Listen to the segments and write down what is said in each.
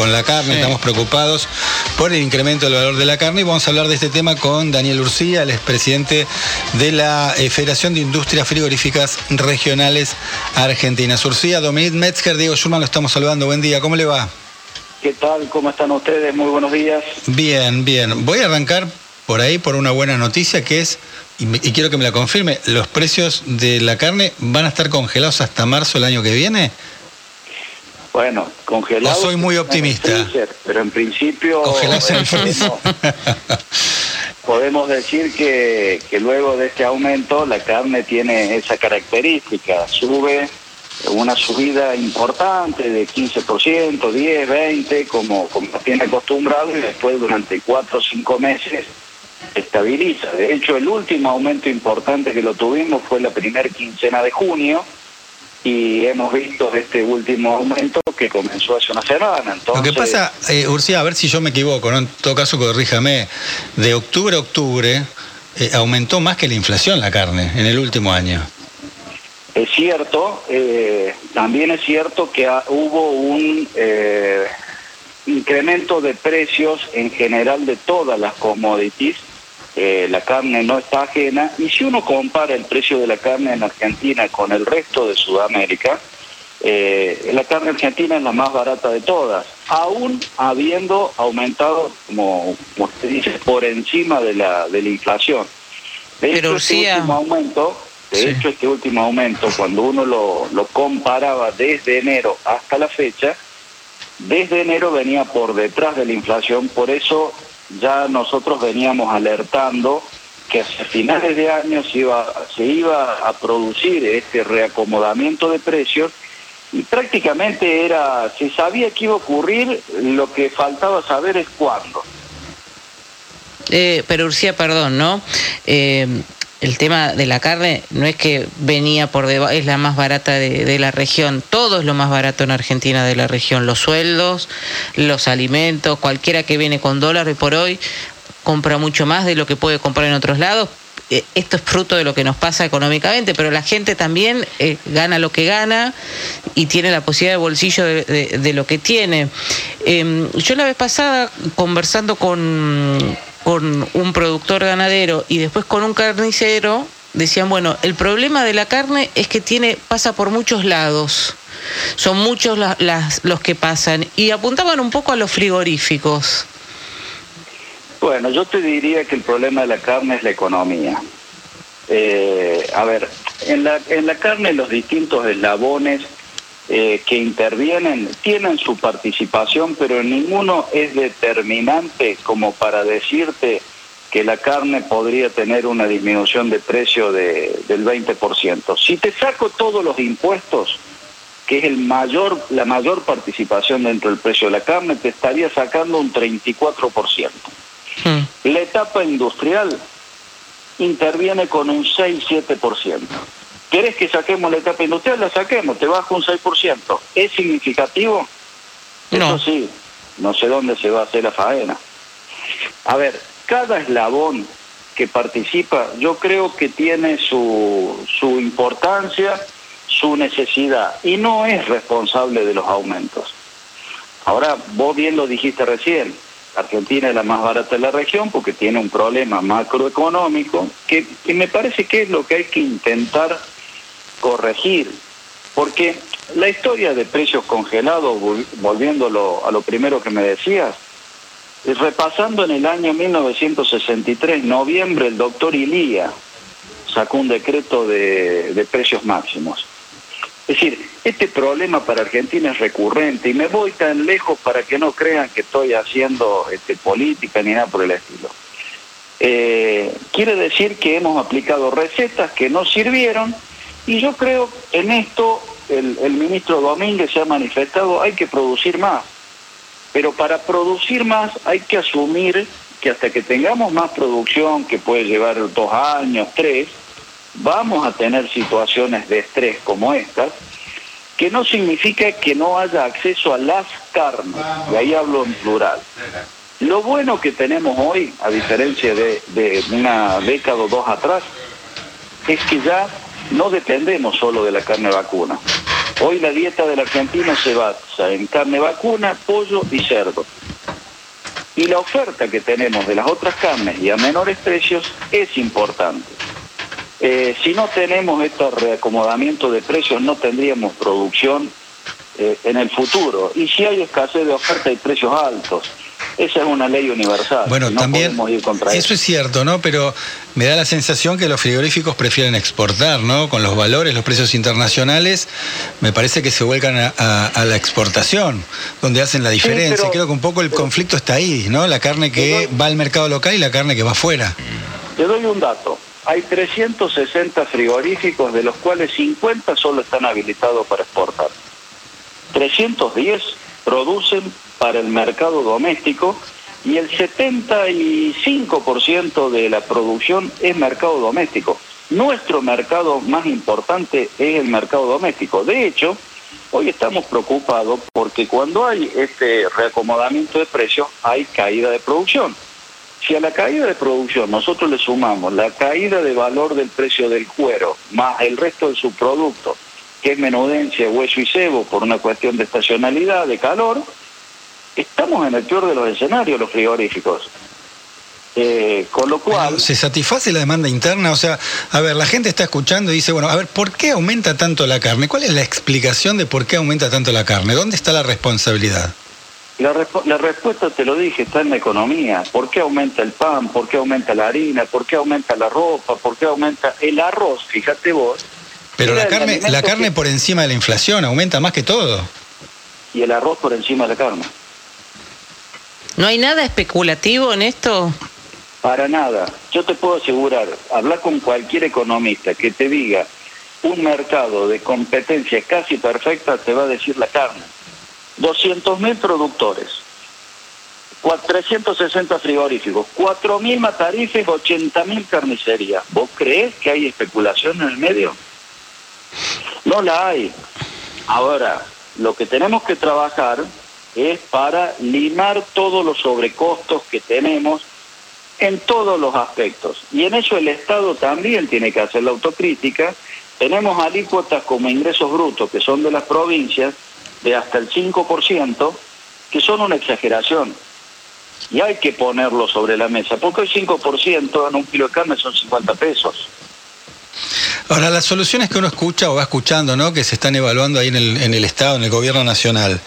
con la carne, estamos preocupados por el incremento del valor de la carne y vamos a hablar de este tema con Daniel Urcía, el expresidente de la eh, Federación de Industrias Frigoríficas Regionales Argentinas. Urcía, Dominic Metzger, Diego Schurman, lo estamos saludando. Buen día, ¿cómo le va? ¿Qué tal? ¿Cómo están ustedes? Muy buenos días. Bien, bien. Voy a arrancar por ahí por una buena noticia que es, y, quiero que me la confirme, ¿los precios de la carne van a estar congelados hasta marzo del año que viene? Bueno, congelados. soy muy optimista. pero en principio. En podemos decir que, que luego de este aumento la carne tiene esa característica, sube una subida importante de 15%, 10, 20, como, como tiene acostumbrado, y después durante 4 o 5 meses estabiliza. De hecho, el último aumento importante que lo tuvimos fue la primera quincena de junio, y hemos visto este último aumento que comenzó hace una semana. Entonces, lo que pasa, eh, Urcía, a ver si yo me equivoco, ¿no? en todo caso corríjame, de octubre a octubre eh, aumentó más que la inflación la carne en el último año. Es cierto, eh, también es cierto que hubo un eh, incremento de precios en general de todas las commodities. Eh, la carne no está ajena y si uno compara el precio de la carne en Argentina con el resto de Sudamérica, la carne argentina es la más barata de todas, aún habiendo aumentado, como, usted dice, por encima de la, de la inflación. De Pero este último aumento de hecho, este último aumento, cuando uno lo, lo comparaba desde enero hasta la fecha, desde enero venía por detrás de la inflación, por eso ya nosotros veníamos alertando que hacia finales de año se iba, se iba a producir este reacomodamiento de precios y prácticamente era, se sabía que iba a ocurrir, lo que faltaba saber es cuándo. Eh, pero Urcía, perdón, ¿no? Eh, el tema de la carne no es que venía por debajo, es la más barata de, la región, todo es lo más barato en Argentina de la región, los sueldos, los alimentos, cualquiera que viene con dólar y por hoy compra mucho más de lo que puede comprar en otros lados. Eh, esto es fruto de lo que nos pasa económicamente, pero la gente también eh, gana lo que gana y tiene la posibilidad de bolsillo de, lo que tiene. Em, yo la vez pasada, conversando con con un productor ganadero y después con un carnicero, decían, bueno, el problema de la carne es que tiene pasa por muchos lados. Son muchos las, los que pasan y apuntaban un poco a los frigoríficos. Bueno, yo te diría que el problema de la carne es la economía. Eh, a ver, en la, en la carne los distintos eslabones eh, que intervienen tienen su participación, pero ninguno es determinante como para decirte que la carne podría tener una disminución de precio de, del 20%. Si te saco todos los impuestos, que es el mayor, la mayor participación dentro del precio de la carne, te estaría sacando un 34%. Hmm. La etapa industrial interviene con un 6-7%. ¿Querés que saquemos la etapa industrial? La saquemos, te bajo un 6%. ¿Es significativo? No. Eso sí, no sé dónde se va a hacer la faena. A ver, cada eslabón que participa, yo creo que tiene su, su importancia, su necesidad, y no es responsable de los aumentos. Ahora, vos bien lo dijiste recién, Argentina es la más barata de la región porque tiene un problema macroeconómico que, que me parece que es lo que hay que intentar corregir, porque la historia de precios congelados, volviéndolo a lo primero que me decías, repasando en el año 1963, noviembre, el doctor Ilía sacó un decreto de, precios máximos. Es decir, este problema para Argentina es recurrente y me voy tan lejos para que no crean que estoy haciendo este, política ni nada por el estilo. Eh, quiere decir que hemos aplicado recetas que no sirvieron y yo creo en esto, el, ministro Domínguez se ha manifestado, hay que producir más. Pero para producir más hay que asumir que hasta que tengamos más producción, que puede llevar dos años, tres, vamos a tener situaciones de estrés como estas, que no significa que no haya acceso a las carnes, y ahí hablo en plural. Lo bueno que tenemos hoy, a diferencia de, de una década o dos atrás, es que ya no dependemos solo de la carne vacuna. Hoy la dieta del argentino se basa en carne vacuna, pollo y cerdo. Y la oferta que tenemos de las otras carnes y a menores precios es importante. Eh, si no tenemos este reacomodamiento de precios, no tendríamos producción eh, en el futuro. Y si hay escasez de oferta y precios altos, esa es una ley universal. Bueno, también eso es cierto, ¿no? Pero me da la sensación que los frigoríficos prefieren exportar, ¿no? Con los valores, los precios internacionales, me parece que se vuelcan a, la exportación, donde hacen la diferencia. Creo que un poco el conflicto está ahí, ¿no? La carne que va al mercado local y la carne que va afuera. Te doy un dato. Hay 360 frigoríficos, de los cuales 50 solo están habilitados para exportar. 310 producen para el mercado doméstico y el 75% de la producción es mercado doméstico. Nuestro mercado más importante es el mercado doméstico. De hecho, hoy estamos preocupados porque cuando hay este reacomodamiento de precios hay caída de producción. Si a la caída de producción nosotros le sumamos la caída de valor del precio del cuero más el resto de su producto, que es menudencia, hueso y cebo por una cuestión de estacionalidad, de calor, estamos en el peor de los escenarios, los frigoríficos. Eh, con lo cual... ¿Se satisface la demanda interna? O sea, a ver, la gente está escuchando y dice, bueno, a ver, ¿por qué aumenta tanto la carne? ¿Cuál es la explicación de por qué aumenta tanto la carne? ¿Dónde está la responsabilidad? La, la, respuesta, te lo dije, está en la economía. ¿Por qué aumenta el pan? ¿Por qué aumenta la harina? ¿Por qué aumenta la ropa? ¿Por qué aumenta el arroz? Fíjate vos. Pero la carne, la carne por encima de la inflación aumenta más que todo. Y el arroz por encima de la carne. ¿No hay nada especulativo en esto? Para nada. Yo te puedo asegurar, hablar con cualquier economista que te diga un mercado de competencia casi perfecta, te va a decir la carne. 200.000 productores, 360 frigoríficos, 4.000 matarifes, 80.000 carnicerías. ¿Vos crees que hay especulación en el medio? No la hay. Ahora, lo que tenemos que trabajar es para limar todos los sobrecostos que tenemos en todos los aspectos. Y en eso el Estado también tiene que hacer la autocrítica. Tenemos alícuotas como ingresos brutos, que son de las provincias, de hasta el 5%, que son una exageración. Y hay que ponerlo sobre la mesa, porque el 5% en un kilo de carne son 50 pesos. Ahora, las soluciones que uno escucha o va escuchando, ¿no? Que se están evaluando ahí en el, en el Estado, en el gobierno nacional,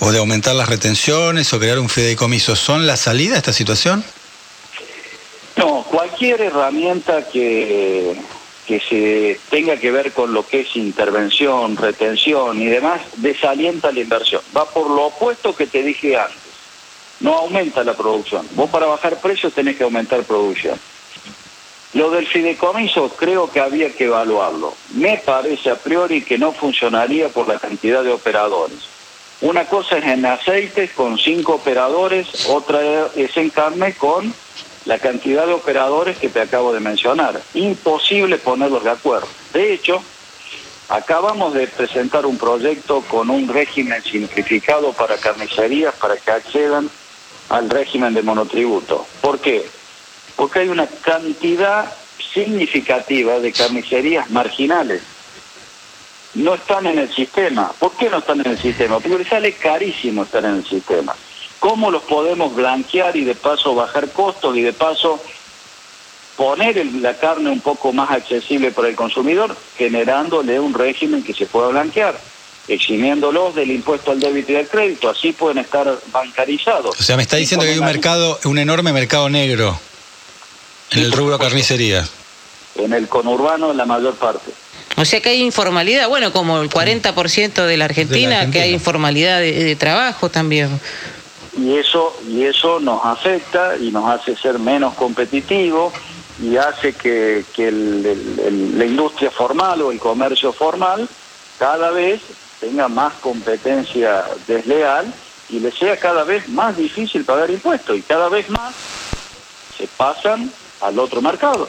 o de aumentar las retenciones o crear un fideicomiso, ¿son la salida a esta situación? No, cualquier herramienta que, que se tenga que ver con lo que es intervención, retención y demás, desalienta la inversión. Va por lo opuesto que te dije antes. No aumenta la producción. Vos para bajar precios tenés que aumentar producción. Lo del fideicomiso creo que había que evaluarlo. Me parece a priori que no funcionaría por la cantidad de operadores. Una cosa es en aceites con cinco operadores, otra es en carne con la cantidad de operadores que te acabo de mencionar. Imposible ponerlos de acuerdo. De hecho, acabamos de presentar un proyecto con un régimen simplificado para carnicerías para que accedan al régimen de monotributo. ¿Por qué? Porque hay una cantidad significativa de carnicerías marginales. No están en el sistema. ¿Por qué no están en el sistema? Porque les sale carísimo estar en el sistema. ¿Cómo los podemos blanquear y de paso bajar costos y de paso poner la carne un poco más accesible para el consumidor, generándole un régimen que se pueda blanquear? eximiéndolos del impuesto al débito y al crédito, así pueden estar bancarizados. O sea, me está diciendo que hay un mercado, un enorme mercado negro en el rubro carnicería. En el conurbano, en la mayor parte. O sea que hay informalidad, bueno, como el 40% de la Argentina, que hay informalidad de, trabajo también. Y eso, y eso nos afecta y nos hace ser menos competitivos y hace que, la industria formal o el comercio formal cada vez tenga más competencia desleal y le sea cada vez más difícil pagar impuestos y cada vez más se pasan al otro mercado.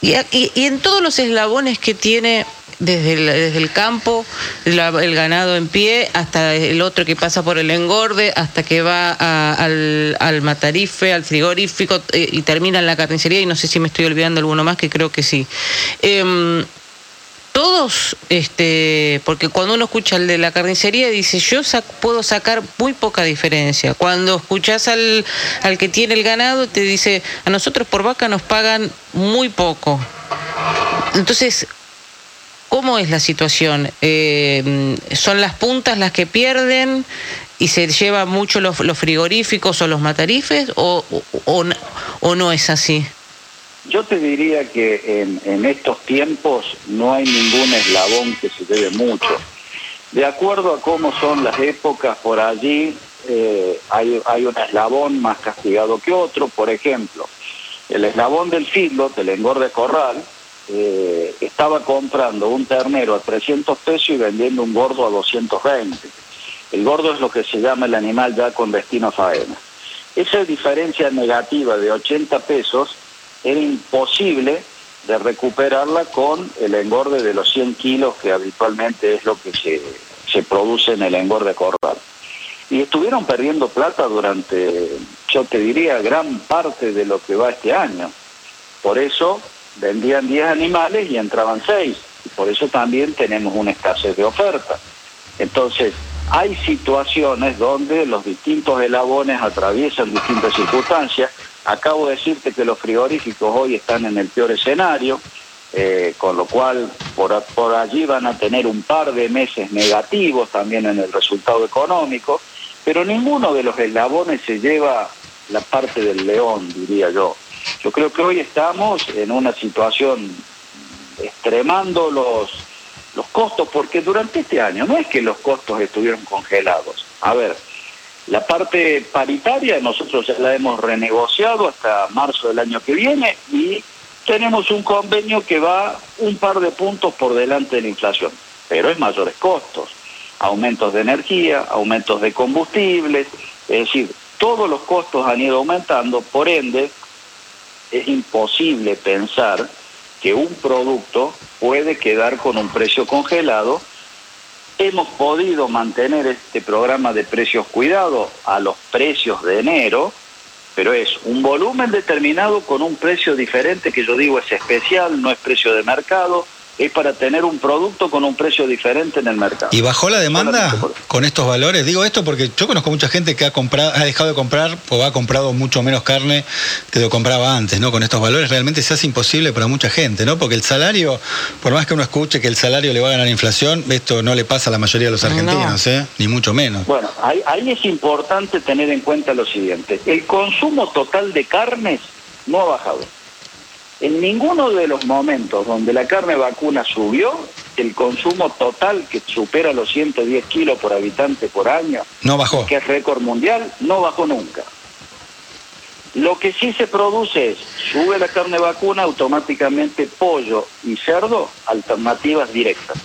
Y, y, en todos los eslabones que tiene desde el, desde el campo, el ganado en pie, hasta el otro que pasa por el engorde, hasta que va al, al, matarife, al frigorífico eh, y termina en la carnicería, y no sé si me estoy olvidando alguno más, que creo que sí. Em, todos, este, porque cuando uno escucha el de la carnicería dice, yo puedo sacar muy poca diferencia. Cuando escuchas al, al que tiene el ganado, te dice, a nosotros por vaca nos pagan muy poco. Entonces, ¿cómo es la situación? Eh, ¿Son las puntas las que pierden y se lleva mucho los, frigoríficos o los matarifes o, o no es así? Yo te diría que en, estos tiempos no hay ningún eslabón que se debe mucho. De acuerdo a cómo son las épocas por allí, eh, hay, un eslabón más castigado que otro. Por ejemplo, el eslabón del filo, del engorde corral, eh, estaba comprando un ternero a 300 pesos y vendiendo un gordo a 220. El gordo es lo que se llama el animal ya con destino a faena. Esa diferencia negativa de 80 pesos era imposible de recuperarla con el engorde de los 100 kilos que habitualmente es lo que se, se produce en el engorde corral. Y estuvieron perdiendo plata durante, yo te diría, gran parte de lo que va este año. Por eso vendían 10 animales y entraban 6. Y por eso también tenemos una escasez de oferta. Entonces, hay situaciones donde los distintos elabones atraviesan distintas circunstancias Acabo de decirte que los frigoríficos hoy están en el peor escenario, eh, con lo cual por, por allí van a tener un par de meses negativos también en el resultado económico, pero ninguno de los eslabones se lleva la parte del león, diría yo. Yo creo que hoy estamos en una situación extremando los, los costos, porque durante este año no es que los costos estuvieron congelados. A ver, la parte paritaria nosotros ya la hemos renegociado hasta marzo del año que viene y tenemos un convenio que va un par de puntos por delante de la inflación, pero es mayores costos, aumentos de energía, aumentos de combustibles, es decir, todos los costos han ido aumentando, por ende es imposible pensar que un producto puede quedar con un precio congelado hemos podido mantener este programa de precios cuidados a los precios de enero, pero es un volumen determinado con un precio diferente que yo digo es especial, no es precio de mercado, es para tener un producto con un precio diferente en el mercado. ¿Y bajó la demanda con estos valores? Digo esto porque yo conozco mucha gente que ha comprado, ha dejado de comprar o ha comprado mucho menos carne que lo compraba antes, ¿no? Con estos valores realmente se hace imposible para mucha gente, ¿no? Porque el salario, por más que uno escuche que el salario le va a ganar inflación, esto no le pasa a la mayoría de los argentinos, ¿eh? Ni mucho menos. Bueno, ahí, ahí es importante tener en cuenta lo siguiente. El consumo total de carnes no ha bajado. En ninguno de los momentos donde la carne vacuna subió, el consumo total que supera los 110 kilos por habitante por año, no bajó. que es récord mundial, no bajó nunca. Lo que sí se produce es, sube la carne vacuna, automáticamente pollo y cerdo, alternativas directas.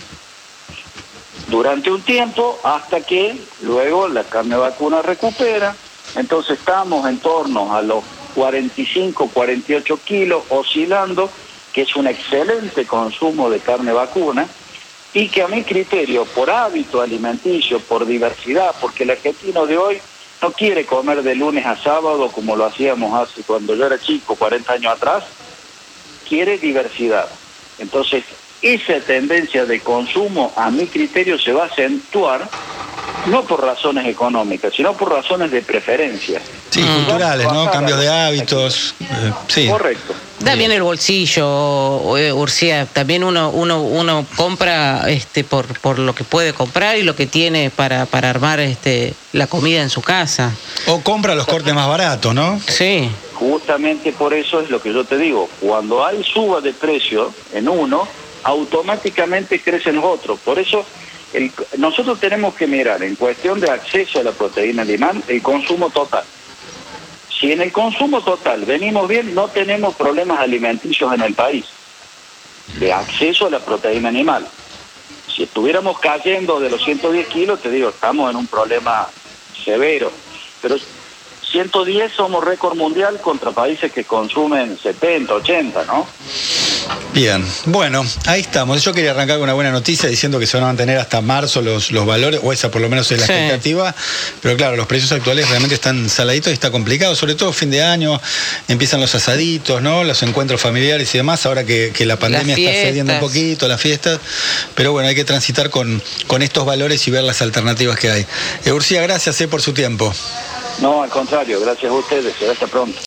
Durante un tiempo, hasta que luego la carne vacuna recupera, entonces estamos en torno a los 45, 48 kilos, oscilando, que es un excelente consumo de carne vacuna, y que a mi criterio, por hábito alimenticio, por diversidad, porque el argentino de hoy no quiere comer de lunes a sábado como lo hacíamos hace cuando yo era chico, 40 años atrás, quiere diversidad. Entonces, esa tendencia de consumo, a mi criterio, se va a acentuar no por razones económicas, sino por razones de preferencia. Sí, culturales, ¿no? Cambios de hábitos. Eh, sí. Correcto. También el bolsillo, eh, Urcía, también uno, uno, uno compra este por, por lo que puede comprar y lo que tiene para, para armar este la comida en su casa. O compra los cortes más baratos, ¿no? Sí. Justamente por eso es lo que yo te digo, cuando hay suba de precio en uno, automáticamente crecen los otros. Por eso nosotros tenemos que mirar en cuestión de acceso a la proteína animal el consumo total. Si en el consumo total venimos bien, no tenemos problemas alimenticios en el país de acceso a la proteína animal. Si estuviéramos cayendo de los 110 kilos, te digo, estamos en un problema severo. Pero 110 somos récord mundial contra países que consumen 70, 80, ¿no? Bien, bueno, ahí estamos. Yo quería arrancar con una buena noticia diciendo que se van a mantener hasta marzo los, los valores, o esa por lo menos es la expectativa, pero claro, los precios actuales realmente están saladitos y está complicado, sobre todo fin de año, empiezan los asaditos, ¿no? Los encuentros familiares y demás, ahora que, la pandemia está cediendo un poquito, las fiestas, pero bueno, hay que transitar con, con estos valores y ver las alternativas que hay. Eurcia, gracias eh, por su tiempo. No, al contrario, gracias a ustedes, hasta pronto.